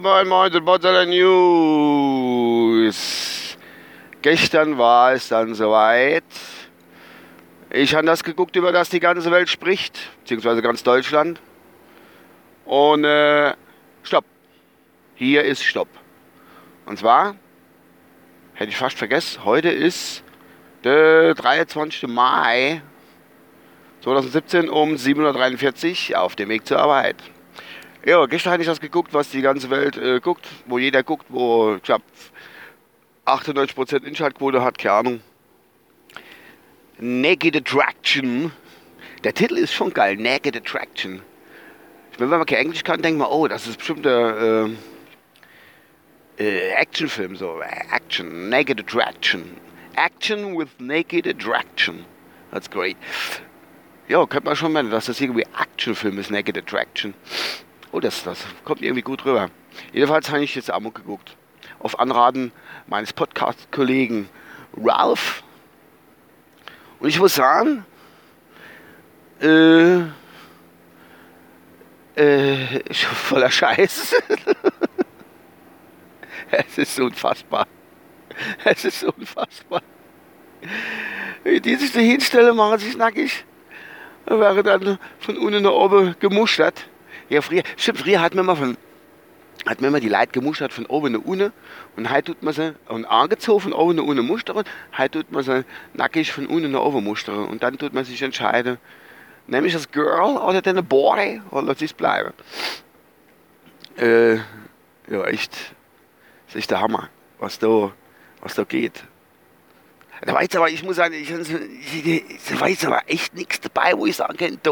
Moin Moin zu Potsdamer News. Gestern war es dann soweit. Ich habe das geguckt, über das die ganze Welt spricht, beziehungsweise ganz Deutschland. Und äh, stopp. Hier ist Stopp. Und zwar, hätte ich fast vergessen, heute ist der 23. Mai 2017 um 7.43 Uhr auf dem Weg zur Arbeit. Ja, gestern hatte ich das geguckt, was die ganze Welt äh, guckt, wo jeder guckt, wo ich glaube 98% Inschaltquote hat, keine Ahnung. Naked Attraction. Der Titel ist schon geil, Naked Attraction. Wenn man kein Englisch kann, denkt man, oh, das ist bestimmt der äh, äh, Actionfilm, so Action, Naked Attraction. Action with Naked Attraction. That's great. Ja, könnte man schon meinen, dass das irgendwie Actionfilm ist, Naked Attraction. Oh, das, das kommt irgendwie gut rüber. Jedenfalls habe ich jetzt Amok geguckt. Auf Anraten meines Podcast-Kollegen Ralph. Und ich muss sagen, äh, äh, voller Scheiß. es ist unfassbar. Es ist unfassbar. Die sich da hinstellen, machen sich nackig. Wäre dann von unten nach oben gemuschert. Ja, früher, stimmt, früher hat man mal von, hat man immer die Leute gemuschert von oben nach unten und heute tut man sie, und angezogen von oben nach unten mustern, heute tut man sie nackig von unten nach oben mustern und dann tut man sich entscheiden, nehme ich das Girl oder den Boy oder lass es bleiben. Äh, ja, echt, das ist der Hammer, was da, was da geht. Da jetzt aber, ich muss sagen, ich, ich, da jetzt aber echt nichts dabei, wo ich sagen kann, da,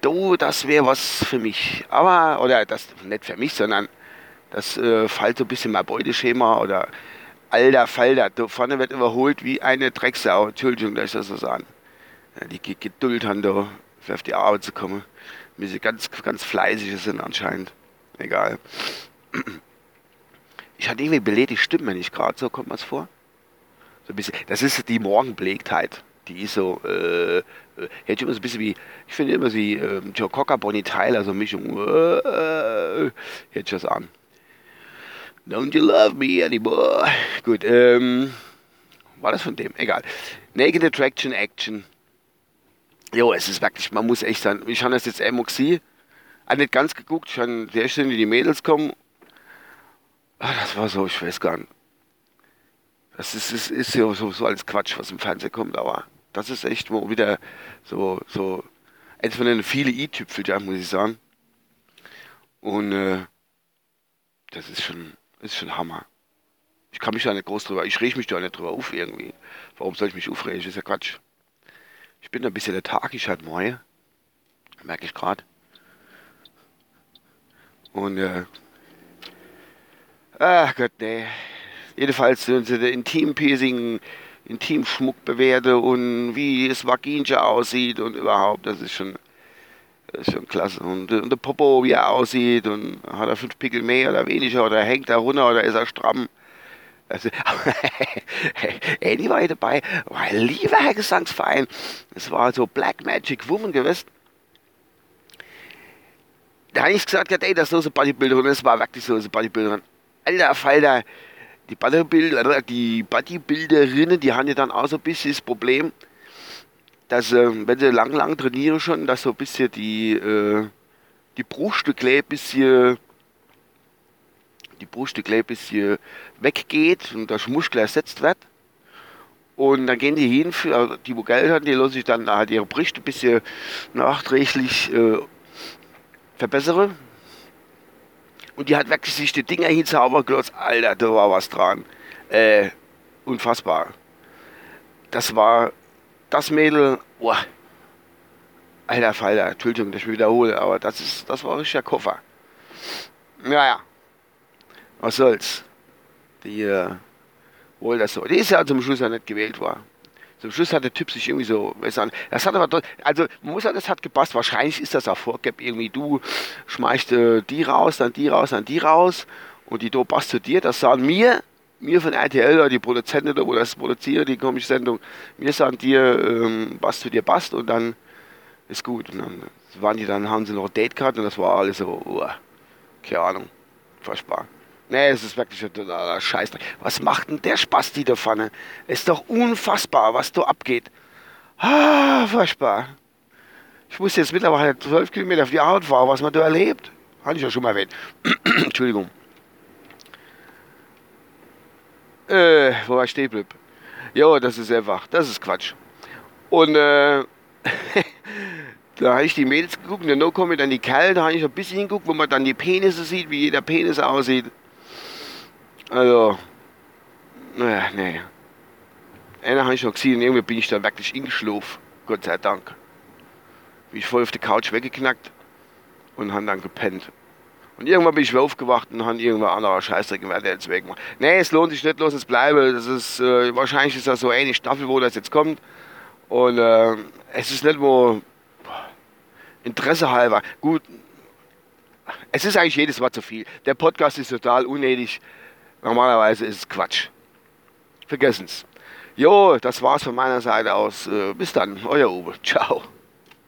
du, das wäre was für mich. Aber, oder das nicht für mich, sondern das äh, fällt so ein bisschen mein Beuteschema oder alter Falter. Da vorne wird überholt wie eine Drecksau. Entschuldigung, dass ich das so sagen. Ja, die Geduld haben, da für auf die Arbeit zu kommen. Wie sie ganz, ganz fleißig sind anscheinend. Egal. Ich hatte irgendwie belädte Stimme nicht gerade, so kommt man es vor. So ein bisschen. Das ist die Morgenbelegtheit die ist so, äh, hätte immer so ein bisschen wie, ich finde immer wie äh, Joe Cocker, Bonnie Tyler, so Mischung, äh, äh, ich das an. Don't you love me anymore? Gut, ähm, war das von dem? Egal. Naked Attraction Action. Jo, es ist wirklich, man muss echt sagen, ich habe das jetzt Emoxie, auch nicht ganz geguckt, ich habe sehr schön, wie die Mädels kommen. Ah, das war so, ich weiß gar nicht. Das ist, ist, ist ja so, so als Quatsch, was im Fernsehen kommt, aber das ist echt wo wieder so, so eins von den vielen i-Tüpfelchen, muss ich sagen. Und äh, das ist schon, ist schon Hammer. Ich kann mich da nicht groß drüber, ich reg mich da nicht drüber auf irgendwie. Warum soll ich mich aufregen? Das ist ja Quatsch. Ich bin ein bisschen lethargisch halt neu. Merke ich gerade. Und äh, ach Gott, nee. Jedenfalls sind sie der Intim-Piercing Intimschmuck bewerte und wie es Vaginja aussieht und überhaupt, das ist schon, das ist schon klasse. Und, und der Popo, wie er aussieht und hat er fünf Pickel mehr oder weniger oder hängt er runter oder ist er stramm. Also, hier dabei, war ein lieber Herr Gesangsverein. Es war so Black Magic Woman gewesen. Da habe ich gesagt, ey, das ist so eine Bodybuilderin. Das war wirklich so eine Bodybuilderin. Alter Falter, die Bodybuilder, die Bodybuilderinnen, die haben ja dann auch so ein bisschen das Problem, dass, äh, wenn sie lang, lang trainieren schon, dass so ein bisschen die, äh, die Brust ein bisschen, die Brust ein bisschen weggeht und das Muskel ersetzt wird. Und dann gehen die hin, also die wo Geld haben, die lassen sich dann halt ihre Brüste ein bisschen nachträglich äh, verbessern. Und die hat wirklich sich die Dinger hinzaubern gelassen. Alter, da war was dran. Äh, unfassbar. Das war das Mädel. Boah. Alter Falter, Entschuldigung, dass ich mich wiederhole, aber das ist, das war ein richtiger Koffer. Naja. Was soll's. Die, äh, wohl das so. Die ist ja zum Schluss ja nicht gewählt worden. Zum Schluss hat der Typ sich irgendwie so, das hat aber, also man muss sagen, das hat gepasst. Wahrscheinlich ist das auch vorgab, irgendwie du schmeißt äh, die raus, dann die raus, dann die raus und die do passt zu dir. Das sagen mir, mir von RTL oder die Produzenten da, wo das produziert, die komische Sendung, mir sagen dir, ähm, was zu dir passt und dann ist gut. Und dann waren die dann, haben sie noch ein Date gehabt und das war alles so, uh, keine Ahnung, furchtbar. Nee, es ist wirklich ein totaler Scheiß. Was macht denn der Spaß, die da Pfanne? Ist doch unfassbar, was da abgeht. Ah, furchtbar. Ich muss jetzt mittlerweile 12 Kilometer auf die Arbeit fahren, was man da erlebt. Hatte ich ja schon mal erwähnt. Entschuldigung. Äh, wo war ich stehen geblieben? Ja, das ist einfach, das ist Quatsch. Und äh, da habe ich die Mädels geguckt und dann komme ich dann die Kerle, da habe ich ein bisschen hingeguckt, wo man dann die Penisse sieht, wie jeder Penis aussieht. Also, naja, nee. Einer habe ich noch gesehen und irgendwie bin ich da wirklich ingeschlafen. Gott sei Dank. Bin ich voll auf der Couch weggeknackt und habe dann gepennt. Und irgendwann bin ich wieder aufgewacht und habe irgendwann anderer Scheißdreck im RTL jetzt weggemacht. Nee, es lohnt sich nicht, los, es bleibe. Das ist, äh, wahrscheinlich ist das so eine Staffel, wo das jetzt kommt. Und äh, es ist nicht wo Interesse halber. Gut, es ist eigentlich jedes Mal zu viel. Der Podcast ist total unnötig. Normalerweise ist es Quatsch. Vergessen's. Jo, das war's von meiner Seite aus. Äh, bis dann, euer Uwe. Ciao.